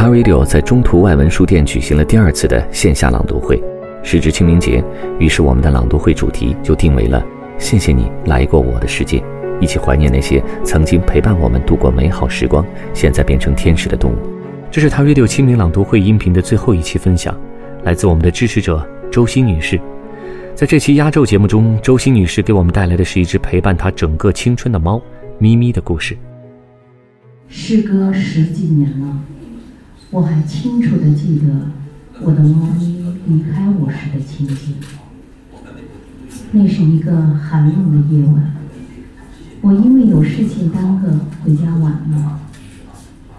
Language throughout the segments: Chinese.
他 Radio 在中途外文书店举行了第二次的线下朗读会，时值清明节，于是我们的朗读会主题就定为了“谢谢你来过我的世界”，一起怀念那些曾经陪伴我们度过美好时光，现在变成天使的动物。这是他 Radio 清明朗读会音频的最后一期分享，来自我们的支持者周欣女士。在这期压轴节目中，周欣女士给我们带来的是一只陪伴她整个青春的猫咪咪的故事。时隔十几年了。我还清楚地记得我的猫咪离开我时的情景。那是一个寒冷的夜晚，我因为有事情耽搁回家晚了，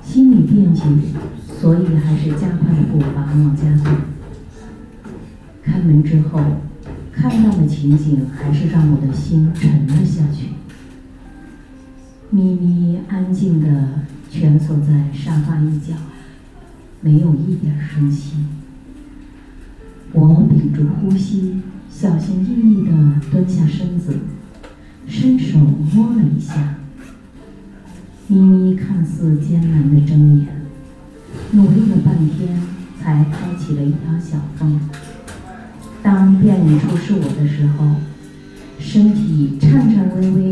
心里惦记，所以还是加快了步伐往家走。开门之后，看到的情景还是让我的心沉了下去。咪咪安静的蜷缩在沙发一角。没有一点生气，我屏住呼吸，小心翼翼地蹲下身子，伸手摸了一下。咪咪看似艰难地睁眼，努力了半天才开启了一条小缝。当辨认出是我的时候，身体颤颤巍巍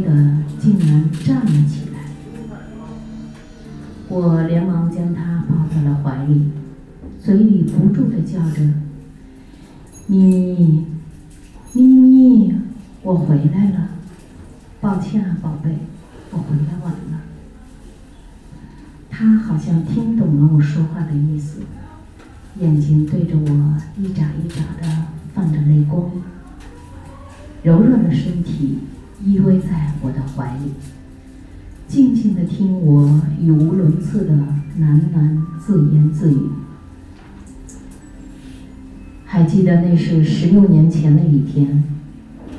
嘴里不住的叫着：“咪咪，咪咪，我回来了。抱歉啊，宝贝，我回来晚了。”它好像听懂了我说话的意思，眼睛对着我一眨一眨的放着泪光，柔软的身体依偎在我的怀里。静静地听我语无伦次的喃喃自言自语。还记得那是十六年前的一天，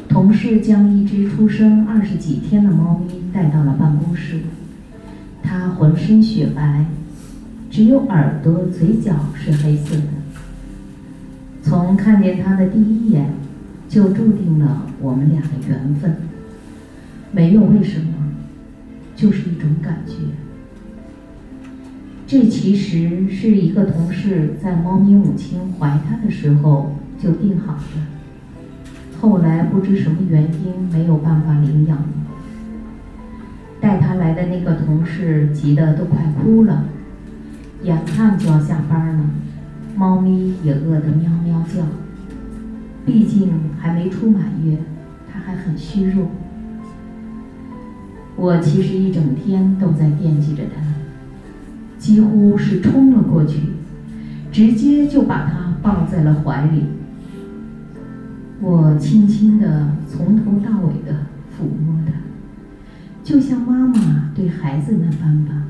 同事将一只出生二十几天的猫咪带到了办公室。它浑身雪白，只有耳朵、嘴角是黑色的。从看见它的第一眼，就注定了我们俩的缘分。没有为什么。就是一种感觉。这其实是一个同事在猫咪母亲怀它的时候就定好的，后来不知什么原因没有办法领养了。带它来的那个同事急得都快哭了，眼看就要下班了，猫咪也饿得喵喵叫。毕竟还没出满月，它还很虚弱。我其实一整天都在惦记着它，几乎是冲了过去，直接就把他抱在了怀里。我轻轻地从头到尾的抚摸他，就像妈妈对孩子那般吧。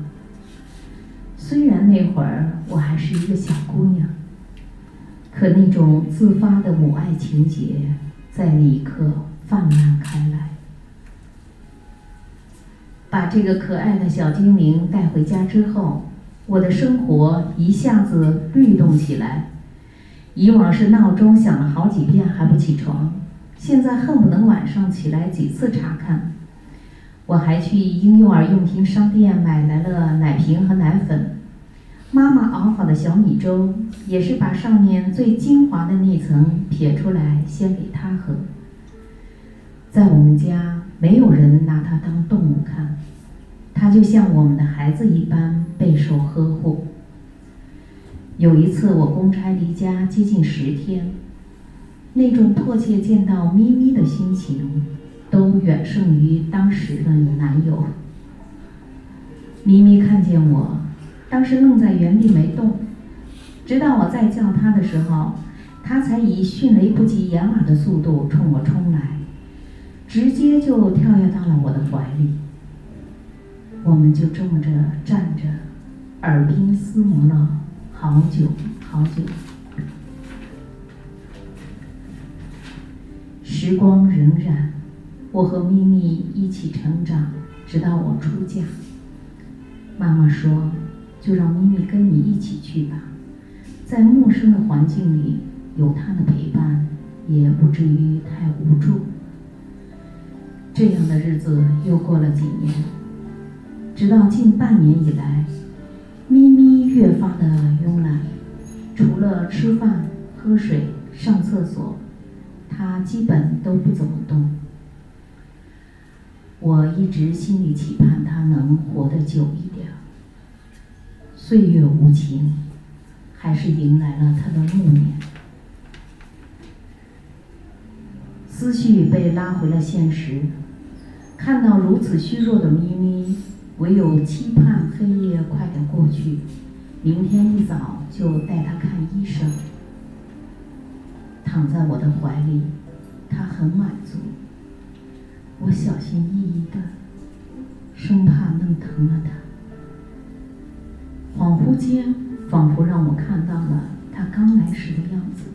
虽然那会儿我还是一个小姑娘，可那种自发的母爱情结在那一刻泛滥开来。把这个可爱的小精灵带回家之后，我的生活一下子律动起来。以往是闹钟响了好几遍还不起床，现在恨不能晚上起来几次查看。我还去婴幼儿用品商店买来了奶瓶和奶粉，妈妈熬好的小米粥也是把上面最精华的那层撇出来先给他喝。在我们家，没有人拿它当动物看。它就像我们的孩子一般备受呵护。有一次我公差离家接近十天，那种迫切见到咪咪的心情，都远胜于当时的男友。咪咪看见我，当时愣在原地没动，直到我再叫它的时候，它才以迅雷不及掩耳的速度冲我冲来，直接就跳跃到了我的怀里。我们就这么着站着，耳鬓厮磨了好久好久。时光荏苒，我和咪咪一起成长，直到我出嫁。妈妈说：“就让咪咪跟你一起去吧，在陌生的环境里有她的陪伴，也不至于太无助。”这样的日子又过了几年，直到近半年以来，咪咪越发的慵懒，除了吃饭、喝水、上厕所。它基本都不怎么动。我一直心里期盼它能活得久一点。岁月无情，还是迎来了它的暮年。思绪被拉回了现实，看到如此虚弱的咪咪，唯有期盼黑夜快点过去，明天一早就带他看医生。躺在我的怀里，他很满足。我小心翼翼的，生怕弄疼了他。恍惚间，仿佛让我看到了他刚来时的样子。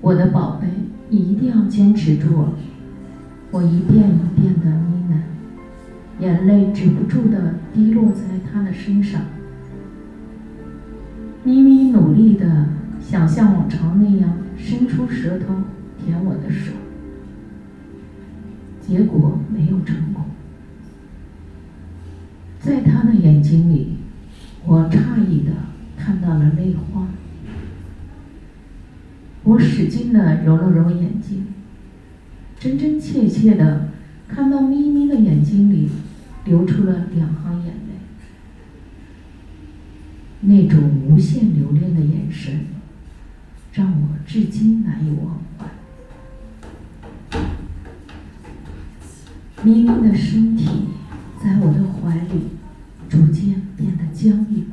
我的宝贝，你一定要坚持住！我一遍一遍的，眼泪止不住的滴落在他的身上。咪咪努力的。想像往常那样伸出舌头舔我的手，结果没有成功。在他的眼睛里，我诧异的看到了泪花。我使劲的揉了揉眼睛，真真切切的看到咪咪的眼睛里流出了两行眼泪，那种无限留恋的眼神。让我至今难以忘怀。咪咪的身体在我的怀里逐渐变得僵硬，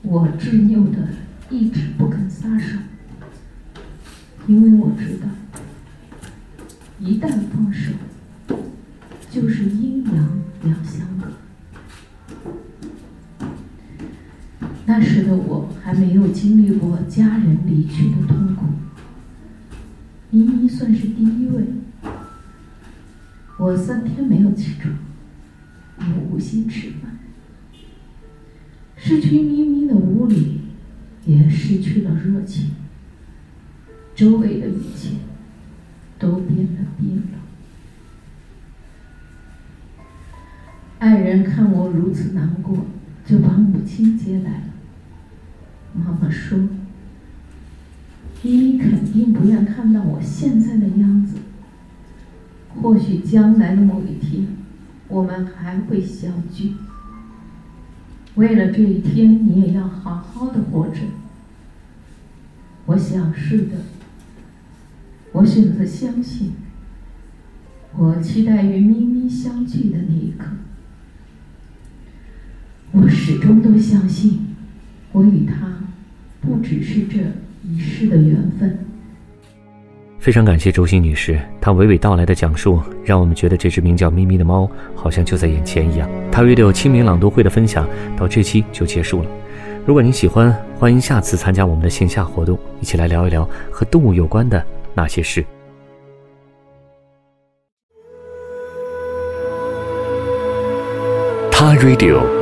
我执拗的一直不肯撒手，因为我知道，一旦放手，就是一阴阳两相隔。那那时的我还没有经历过家人离去的痛苦，咪咪算是第一位。我三天没有起床，也无心吃饭。失去咪咪的屋里，也失去了热情。周围的一切都变得冰冷。爱人看我如此难过，就把母亲接来了。妈妈说：“咪咪肯定不愿看到我现在的样子。或许将来的某一天，我们还会相聚。为了这一天，你也要好好的活着。”我想是的。我选择相信。我期待与咪咪相聚的那一刻。我始终都相信。我与他不只是这一世的缘分。非常感谢周欣女士，她娓娓道来的讲述，让我们觉得这只名叫咪咪的猫好像就在眼前一样。她 radio 清明朗读会的分享到这期就结束了。如果您喜欢，欢迎下次参加我们的线下活动，一起来聊一聊和动物有关的那些事。他 radio。